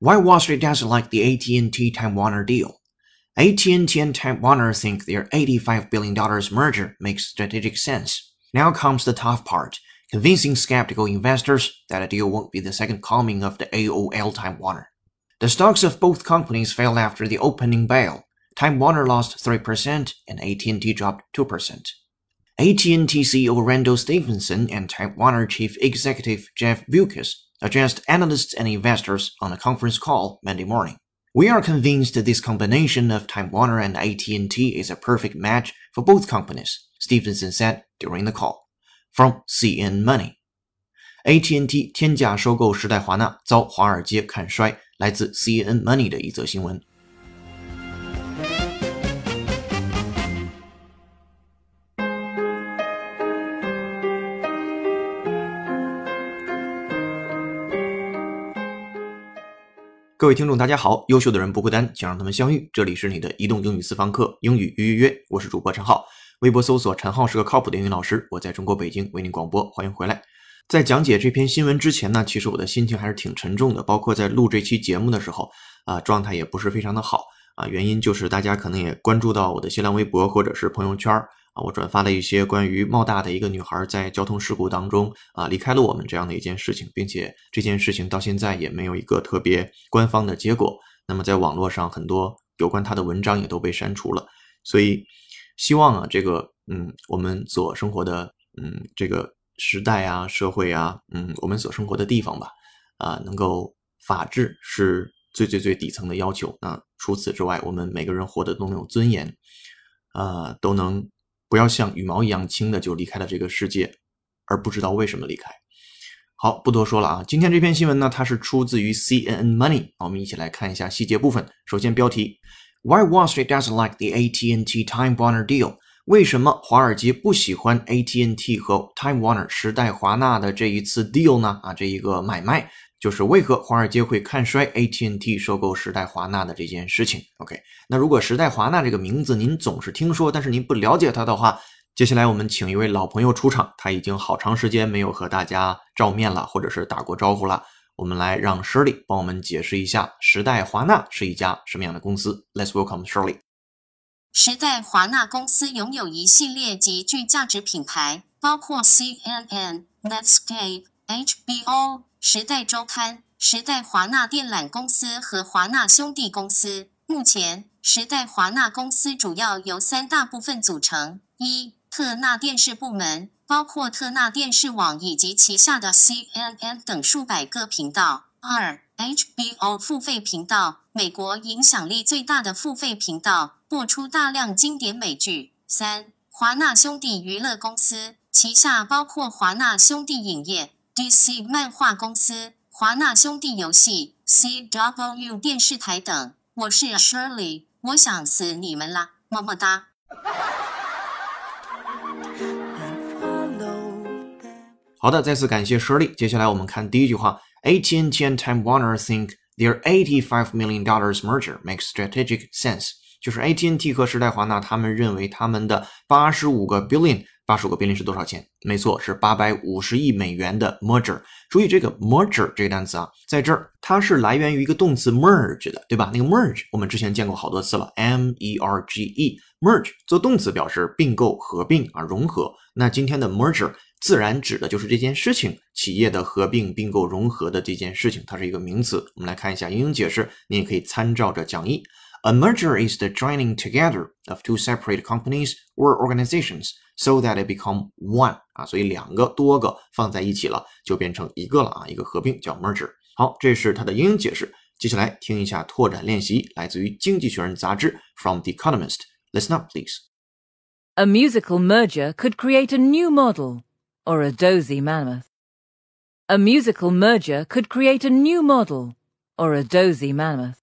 Why Wall Street doesn't like the AT&T Time Warner deal? AT&T and Time Warner think their $85 billion merger makes strategic sense. Now comes the tough part, convincing skeptical investors that a deal won't be the second coming of the AOL Time Warner. The stocks of both companies fell after the opening bell. Time Warner lost 3% and AT&T dropped 2%. AT&T CEO Randall Stephenson and Time Warner chief executive Jeff Bewkes addressed analysts and investors on a conference call Monday morning. We are convinced that this combination of Time Warner and AT&T is a perfect match for both companies, Stephenson said during the call. From CN Money. AT&T 天价收购时代华纳遭华尔街看衰，来自 CNN Money 的一则新闻。 各位听众，大家好！优秀的人不孤单，请让他们相遇。这里是你的移动英语私房课，英语约约约，我是主播陈浩。微博搜索“陈浩是个靠谱的英语老师”，我在中国北京为您广播，欢迎回来。在讲解这篇新闻之前呢，其实我的心情还是挺沉重的，包括在录这期节目的时候啊，状态也不是非常的好啊。原因就是大家可能也关注到我的新浪微博或者是朋友圈啊，我转发了一些关于茂大的一个女孩在交通事故当中啊离开了我们这样的一件事情，并且这件事情到现在也没有一个特别官方的结果。那么在网络上很多有关她的文章也都被删除了，所以希望啊，这个嗯，我们所生活的嗯这个时代啊、社会啊，嗯，我们所生活的地方吧，啊，能够法治是最最最底层的要求。那除此之外，我们每个人活得都能有尊严，啊，都能不要像羽毛一样轻的就离开了这个世界，而不知道为什么离开。好，不多说了啊。今天这篇新闻呢，它是出自于 CNN Money。我们一起来看一下细节部分。首先，标题：Why Wall Street doesn't like the AT&T Time Warner deal？为什么华尔街不喜欢 AT&T 和 Time Warner 时代华纳的这一次 deal 呢？啊，这一个买卖，就是为何华尔街会看衰 AT&T 收购时代华纳的这件事情？OK，那如果时代华纳这个名字您总是听说，但是您不了解它的话，接下来我们请一位老朋友出场，他已经好长时间没有和大家照面了，或者是打过招呼了。我们来让 Shirley 帮我们解释一下时代华纳是一家什么样的公司。Let's welcome Shirley。时代华纳公司拥有一系列极具价值品牌，包括 CNN、Netscape、HBO、时代周刊、时代华纳电缆公司和华纳兄弟公司。目前，时代华纳公司主要由三大部分组成：一、特纳电视部门，包括特纳电视网以及旗下的 CNN 等数百个频道；二、HBO 付费频道，美国影响力最大的付费频道，播出大量经典美剧；三、华纳兄弟娱乐公司，旗下包括华纳兄弟影业、DC 漫画公司、华纳兄弟游戏、CW 电视台等。我是 Shirley，我想死你们啦，么么哒。好的，再次感谢 Shirley。接下来我们看第一句话：AT&T and Time Warner think their $85 million dollars merger makes strategic sense。就是 AT&T 和时代华纳他们认为他们的八十五个 billion 八十五个宾利是多少钱？没错，是八百五十亿美元的 merger。注意这个 merger 这个单词啊，在这儿它是来源于一个动词 merge 的，对吧？那个 merge 我们之前见过好多次了，m e r g e，merge 做动词表示并购、合并啊、融合。那今天的 merger 自然指的就是这件事情，企业的合并、并购、融合的这件事情，它是一个名词。我们来看一下英英解释，你也可以参照着讲义。A merger is the joining together of two separate companies or organizations so that they become one 啊，所以两个多个放在一起了，就变成一个了啊，一个合并叫 merger。好，这是它的英语解释。接下来听一下拓展练习，来自于《经济学人》杂志 from The Economist。Listen up, please. A musical merger could create a new model or a dozy mammoth. A musical merger could create a new model or a dozy mammoth.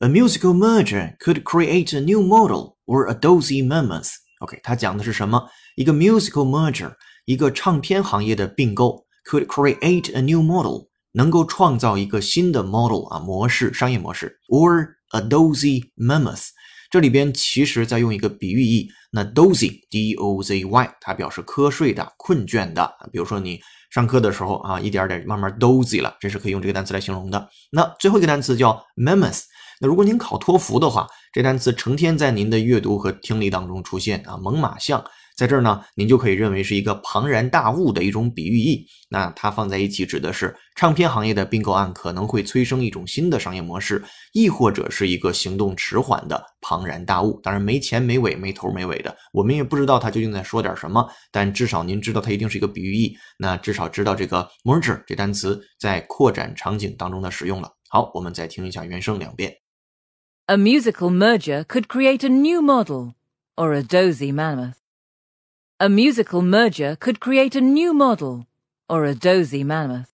A musical merger could create a new model or a dozy mammoth. OK，它讲的是什么？一个 musical merger，一个唱片行业的并购，could create a new model，能够创造一个新的 model 啊模式，商业模式，or a dozy mammoth。这里边其实在用一个比喻义，那 dozy，d o z y，它表示瞌睡的、困倦的。比如说你上课的时候啊，一点点慢慢 dozy 了，这是可以用这个单词来形容的。那最后一个单词叫 mammoth。那如果您考托福的话，这单词成天在您的阅读和听力当中出现啊，猛犸象在这儿呢，您就可以认为是一个庞然大物的一种比喻义。那它放在一起指的是唱片行业的并购案可能会催生一种新的商业模式，亦或者是一个行动迟缓的庞然大物。当然没前没尾、没头没尾的，我们也不知道它究竟在说点什么。但至少您知道它一定是一个比喻义。那至少知道这个 merger 这单词在扩展场景当中的使用了。好，我们再听一下原声两遍。A musical merger could create a new model or a dozy mammoth. A musical merger could create a new model or a dozy mammoth.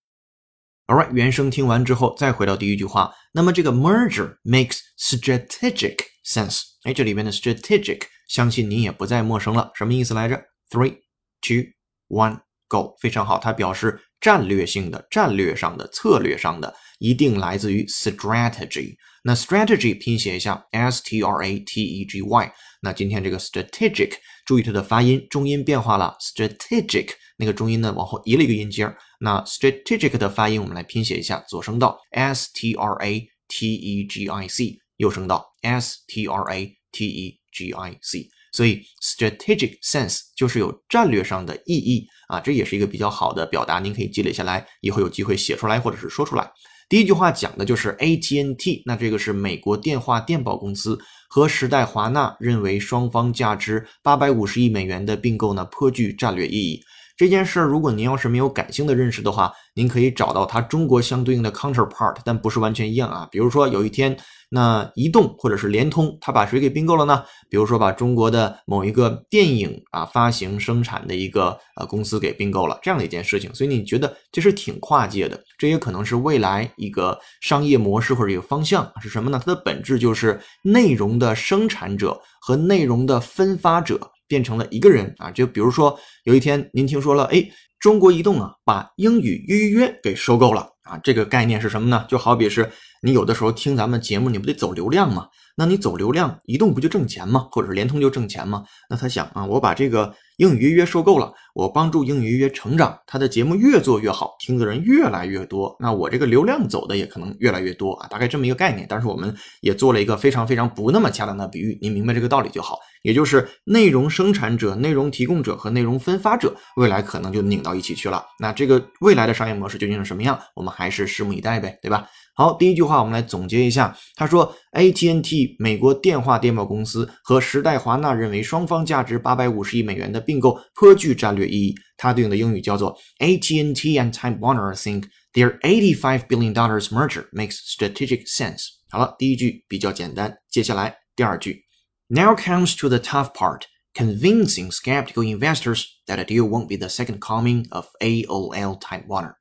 Alright，原声听完之后，再回到第一句话。那么这个 merger makes strategic sense。哎，这里边的 strategic，相信您也不再陌生了。什么意思来着？Three, two, one, go。非常好，它表示战略性的、战略上的、策略上的，一定来自于 strategy。那 strategy 拼写一下，s t r a t e g y。那今天这个 strategic，注意它的发音，重音变化了，strategic 那个重音呢往后移了一个音节。那 strategic 的发音我们来拼写一下，左声道 s t r a t e g i c，右声道 s t r a t e g i c。所以 strategic sense 就是有战略上的意义啊，这也是一个比较好的表达，您可以积累下来，以后有机会写出来或者是说出来。第一句话讲的就是 AT&T，那这个是美国电话电报公司和时代华纳认为双方价值八百五十亿美元的并购呢颇具战略意义。这件事儿，如果您要是没有感性的认识的话，您可以找到它中国相对应的 counterpart，但不是完全一样啊。比如说有一天。那移动或者是联通，它把谁给并购了呢？比如说把中国的某一个电影啊发行生产的一个呃公司给并购了，这样的一件事情。所以你觉得这是挺跨界的，这也可能是未来一个商业模式或者一个方向是什么呢？它的本质就是内容的生产者和内容的分发者变成了一个人啊。就比如说有一天您听说了，哎，中国移动啊把英语预约给收购了啊，这个概念是什么呢？就好比是。你有的时候听咱们节目，你不得走流量吗？那你走流量，移动不就挣钱吗？或者是联通就挣钱吗？那他想啊，我把这个英语约约收购了，我帮助英语约约成长，他的节目越做越好，听的人越来越多，那我这个流量走的也可能越来越多啊，大概这么一个概念。但是我们也做了一个非常非常不那么恰当的比喻，您明白这个道理就好。也就是内容生产者、内容提供者和内容分发者，未来可能就拧到一起去了。那这个未来的商业模式究竟是什么样？我们还是拭目以待呗，对吧？好，第一句话我们来总结一下。他说 ，AT&T 美国电话电报公司和时代华纳认为双方价值八百五十亿美元的并购颇具战略意义。它对应的英语叫做 AT&T and Time Warner think their eighty-five billion dollars merger makes strategic sense。好了，第一句比较简单，接下来第二句。Now comes to the tough part. Convincing skeptical investors that a deal won't be the second coming of AOL Time Warner。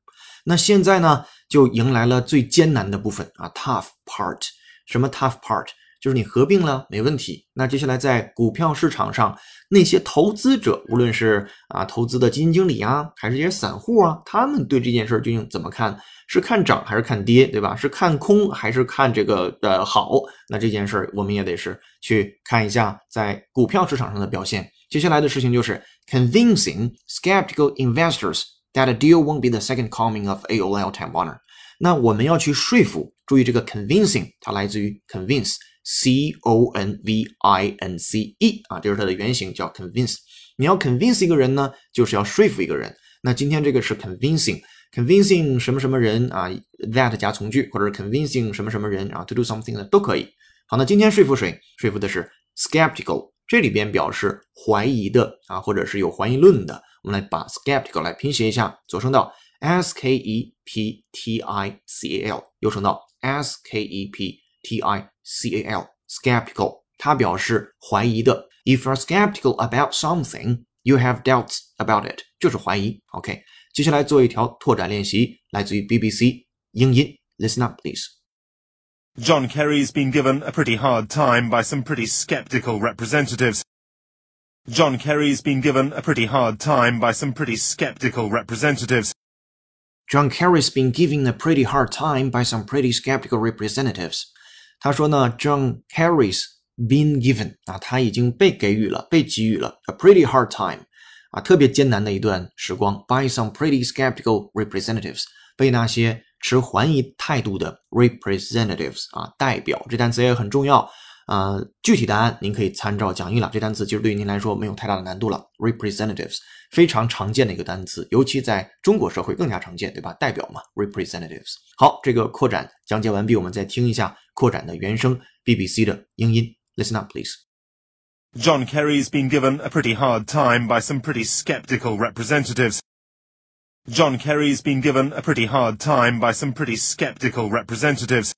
那现在呢，就迎来了最艰难的部分啊，tough part。 什么 tough part？就是你合并了没问题。那接下来在股票市场上，那些投资者，无论是啊投资的基金经理啊，还是这些散户啊，他们对这件事究竟怎么看？是看涨还是看跌，对吧？是看空还是看这个呃好？那这件事我们也得是去看一下在股票市场上的表现。接下来的事情就是 convincing skeptical investors that a deal won't be the second coming of AOL Time Warner。那我们要去说服，注意这个 convincing，它来自于 convince，c o n v i n c e 啊，这是它的原型，叫 convince。你要 convince 一个人呢，就是要说服一个人。那今天这个是 convincing。convincing 什么什么人啊，that 加从句，或者是 convincing 什么什么人啊，to do something 的都可以。好，那今天说服谁？说服的是 skeptical，这里边表示怀疑的啊，或者是有怀疑论的。我们来把 skeptical 来拼写一下，左声道 s k e p t i c a l，右声道 s k e p t i c a l，skeptical，它表示怀疑的。If you're skeptical about something, you have doubts about it，就是怀疑。OK。接下来做一条拓展练习，来自于 BBC 英音。Listen up, please. John Kerry's been given a pretty hard time by some pretty sceptical representatives. John Kerry's been given a pretty hard time by some pretty sceptical representatives. John Kerry's been given a pretty hard time by some pretty skeptical representatives. 他说呢，John Kerry's been given 啊，他已经被给予了，被给予了 a pretty hard time 啊，特别艰难的一段时光。By some pretty skeptical representatives，被那些持怀疑态度的 representatives 啊代表，这单词也很重要。呃，具体答案您可以参照讲义了。这单词其实对于您来说没有太大的难度了。representatives 非常常见的一个单词，尤其在中国社会更加常见，对吧？代表嘛，representatives。好，这个扩展讲解完毕，我们再听一下扩展的原声 BBC 的英音。Listen up, please. John Kerry's been given a pretty hard time by some pretty skeptical representatives. John Kerry's been given a pretty hard time by some pretty skeptical representatives.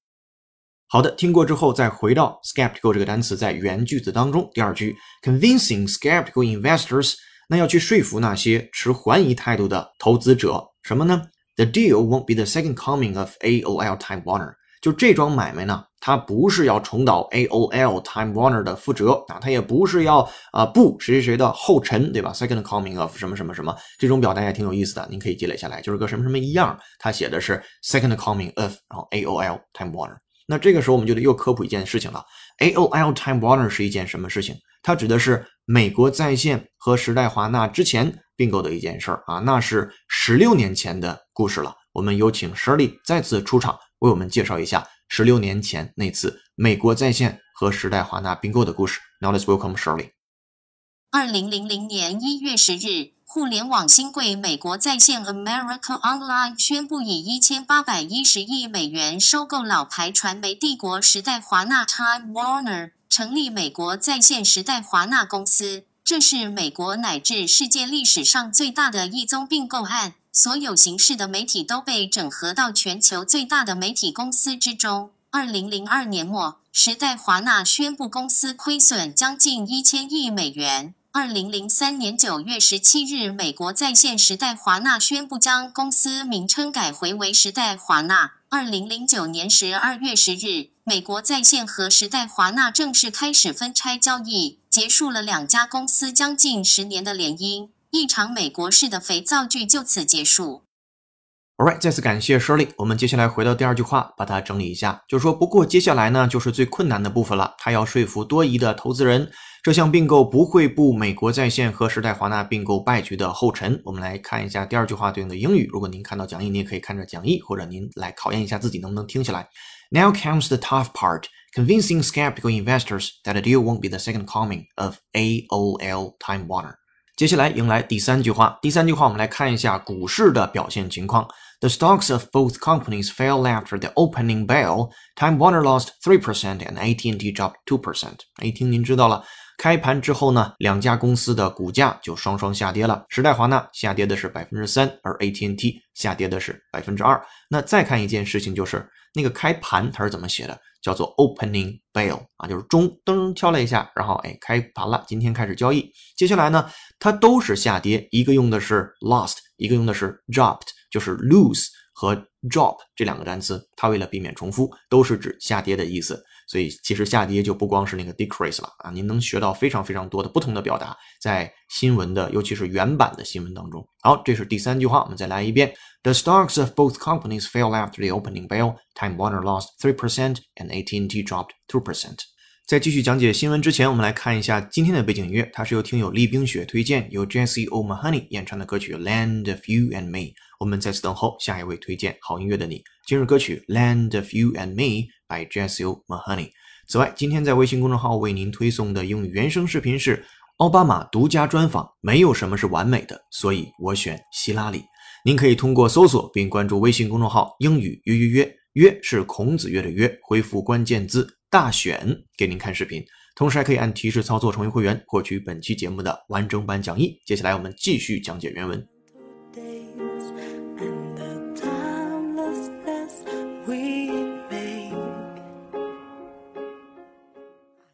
好的，听过之后再回到 skeptical 这个单词在原句子当中，第二句 convincing skeptical investors，那要去说服那些持怀疑态度的投资者，什么呢？The deal won't be the second coming of AOL Time Warner。就这桩买卖呢，它不是要重蹈 AOL Time Warner 的覆辙啊，它也不是要啊步谁谁谁的后尘，对吧？Second coming of 什么什么什么，这种表达也挺有意思的，您可以积累下来，就是个什么什么一样，它写的是 Second coming of，然后 AOL Time Warner。那这个时候我们就得又科普一件事情了，AOL Time Warner 是一件什么事情？它指的是美国在线和时代华纳之前并购的一件事儿啊，那是十六年前的故事了。我们有请 Shirley 再次出场。为我们介绍一下十六年前那次美国在线和时代华纳并购的故事。Now let's welcome Shirley。二零零零年一月十日，互联网新贵美国在线 America Online 宣布以一千八百一十亿美元收购老牌传媒帝国时代华纳 Time Warner，成立美国在线时代华纳公司。这是美国乃至世界历史上最大的一宗并购案。所有形式的媒体都被整合到全球最大的媒体公司之中。二零零二年末，时代华纳宣布公司亏损将近一千亿美元。二零零三年九月十七日，美国在线时代华纳宣布将公司名称改回为时代华纳。二零零九年十二月十日，美国在线和时代华纳正式开始分拆交易，结束了两家公司将近十年的联姻。一场美国式的肥皂剧就此结束。Alright，再次感谢 Shirley。我们接下来回到第二句话，把它整理一下，就是说，不过接下来呢，就是最困难的部分了。他要说服多疑的投资人，这项并购不会步美国在线和时代华纳并购败局的后尘。我们来看一下第二句话对应的英语。如果您看到讲义，您也可以看着讲义，或者您来考验一下自己能不能听起来。Now comes the tough part: convincing skeptical investors that a deal won't be the second coming of AOL Time Warner. 接下来迎来第三句话。第三句话，我们来看一下股市的表现情况。The stocks of both companies fell after the opening bell. Time Warner lost three percent and AT&T dropped two percent. 一听您知道了，开盘之后呢，两家公司的股价就双双下跌了。时代华纳下跌的是百分之三，而 AT&T 下跌的是百分之二。那再看一件事情，就是那个开盘它是怎么写的？叫做 opening bell 啊，就是钟噔敲了一下，然后哎开盘了，今天开始交易。接下来呢，它都是下跌，一个用的是 lost，一个用的是 dropped，就是 lose 和 drop 这两个单词，它为了避免重复，都是指下跌的意思。所以其实下跌就不光是那个 decrease 了啊，您能学到非常非常多的不同的表达，在新闻的，尤其是原版的新闻当中。好，这是第三句话，我们再来一遍：The stocks of both companies fell after the opening bell. Time Warner lost three percent, and AT&T dropped two percent. 在继续讲解新闻之前，我们来看一下今天的背景音乐，它是由听友厉冰雪推荐，由 Jesse O'Mahony 演唱的歌曲《Land of You and Me》。我们在此等候下一位推荐好音乐的你。今日歌曲《Land of You and Me》by Jesse Mahoney。此外，今天在微信公众号为您推送的英语原声视频是奥巴马独家专访。没有什么是完美的，所以我选希拉里。您可以通过搜索并关注微信公众号“英语约约约”，约是孔子约的约，回复关键字。大选给您看视频，同时还可以按提示操作成为会员，获取本期节目的完整版讲义。接下来我们继续讲解原文。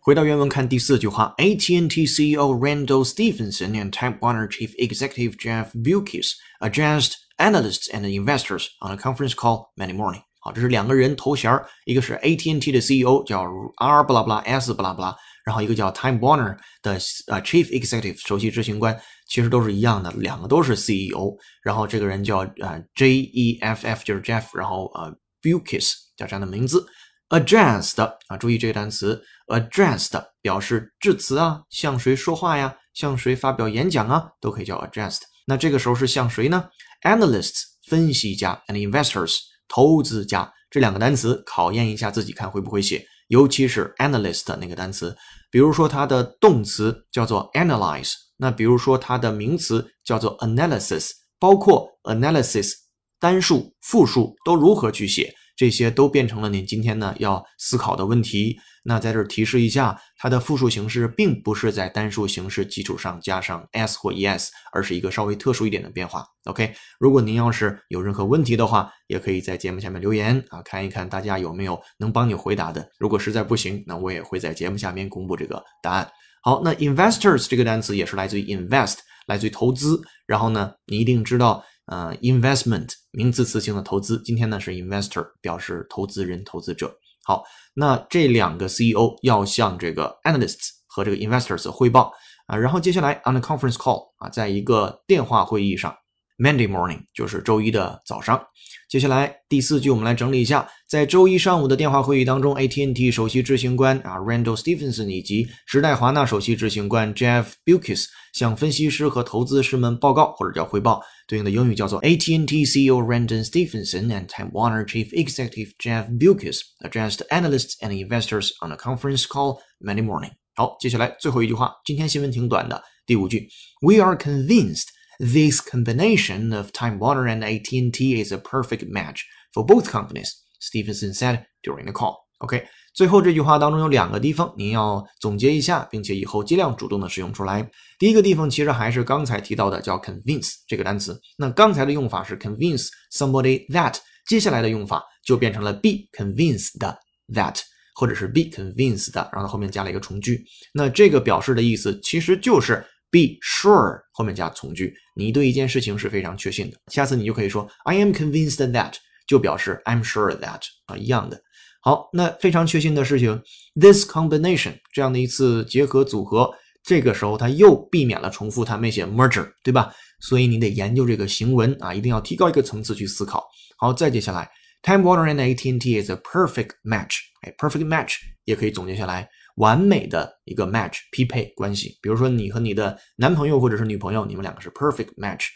回到原文看第四句话，AT&T CEO Randall Stephenson and Time Warner Chief Executive Jeff Bewkes addressed analysts and investors on a conference call Monday morning. 好，这是两个人头衔儿，一个是 AT&T 的 CEO 叫 R 不拉不拉 S 不拉不拉，然后一个叫 Time Warner 的呃 Chief Executive 首席执行官，其实都是一样的，两个都是 CEO。然后这个人叫呃 J E F F 就是 Jeff，然后呃 Bukis 叫这样的名字。 Addressed 啊，注意这个单词，addressed 表示致辞啊，向谁说话呀，向谁发表演讲啊，都可以叫 addressed。那这个时候是向谁呢？Analysts 分析家 and investors。投资家这两个单词，考验一下自己看会不会写，尤其是 analyst 那个单词。比如说它的动词叫做 analyze，那比如说它的名词叫做 analysis，包括 analysis 单数、复数都如何去写。这些都变成了您今天呢要思考的问题。那在这儿提示一下，它的复数形式并不是在单数形式基础上加上 s 或 es，而是一个稍微特殊一点的变化。OK，如果您要是有任何问题的话，也可以在节目下面留言啊，看一看大家有没有能帮你回答的。如果实在不行，那我也会在节目下面公布这个答案。好，那 investors 这个单词也是来自于 invest，来自于投资。然后呢，你一定知道。呃，investment 名词词性的投资，今天呢是 investor 表示投资人、投资者。好，那这两个 CEO 要向这个 analysts 和这个 investors 汇报啊，然后接下来 on the conference call 啊，在一个电话会议上。Monday morning 就是周一的早上。接下来第四句，我们来整理一下，在周一上午的电话会议当中，AT&T 首席执行官啊 Randall Stephenson 以及时代华纳首席执行官 Jeff Bewkes 向分析师和投资师们报告或者叫汇报，对应的英语叫做 AT&T CEO Randall Stephenson and Time Warner Chief Executive Jeff Bewkes addressed analysts and investors on a conference call Monday morning。好，接下来最后一句话，今天新闻挺短的，第五句，We are convinced。This combination of Time Warner and AT&T is a perfect match for both companies, Stevenson said during the call. OK，最后这句话当中有两个地方您要总结一下，并且以后尽量主动的使用出来。第一个地方其实还是刚才提到的叫 convince 这个单词。那刚才的用法是 convince somebody that，接下来的用法就变成了 be convinced that，或者是 be convinced，然后后面加了一个从句。那这个表示的意思其实就是 be sure 后面加从句。你对一件事情是非常确信的，下次你就可以说 I am convinced that，就表示 I'm sure that 啊一样的。好，那非常确信的事情，this combination 这样的一次结合组合，这个时候它又避免了重复，它没写 merger，对吧？所以你得研究这个行文啊，一定要提高一个层次去思考。好，再接下来，Time Warner and AT&T is a perfect match，哎，perfect match 也可以总结下来。完美的一个 match 匹配关系，比如说你和你的男朋友或者是女朋友，你们两个是 perfect match。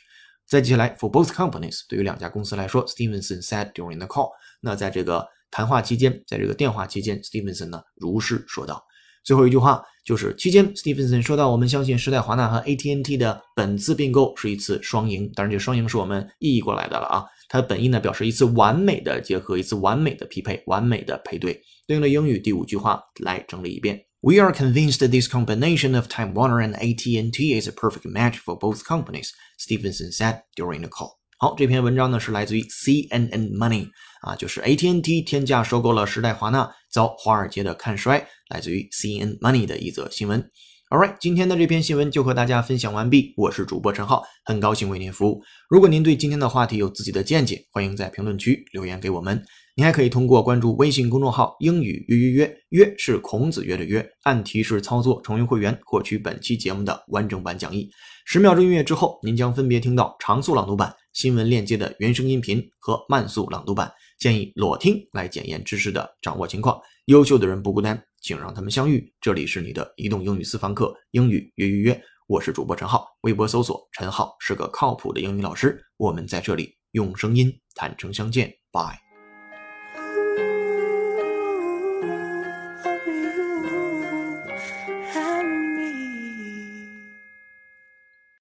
再接下来，for both companies，对于两家公司来说，Stevenson said during the call。那在这个谈话期间，在这个电话期间，Stevenson 呢如是说道。最后一句话就是期间，Stevenson 说到，我们相信时代华纳和 AT&T 的本次并购是一次双赢。当然，这双赢是我们意译过来的了啊。它的本意呢表示一次完美的结合，一次完美的匹配，完美的配对。对应的英语第五句话来整理一遍：We are convinced this combination of Time Warner and AT&T is a perfect match for both companies. Stevenson said during the call. 好，这篇文章呢是来自于 CNN Money 啊，就是 AT&T 天价收购了时代华纳，遭华尔街的看衰。来自于 CNN Money 的一则新闻。All right，今天的这篇新闻就和大家分享完毕。我是主播陈浩，很高兴为您服务。如果您对今天的话题有自己的见解，欢迎在评论区留言给我们。您还可以通过关注微信公众号“英语约约约”，约是孔子约的约，按提示操作成为会员，获取本期节目的完整版讲义。十秒钟音乐之后，您将分别听到长速朗读版、新闻链接的原声音频和慢速朗读版。建议裸听来检验知识的掌握情况。优秀的人不孤单，请让他们相遇。这里是你的移动英语私房课，英语约约约，我是主播陈浩，微博搜索陈浩是个靠谱的英语老师。我们在这里用声音坦诚相见，拜。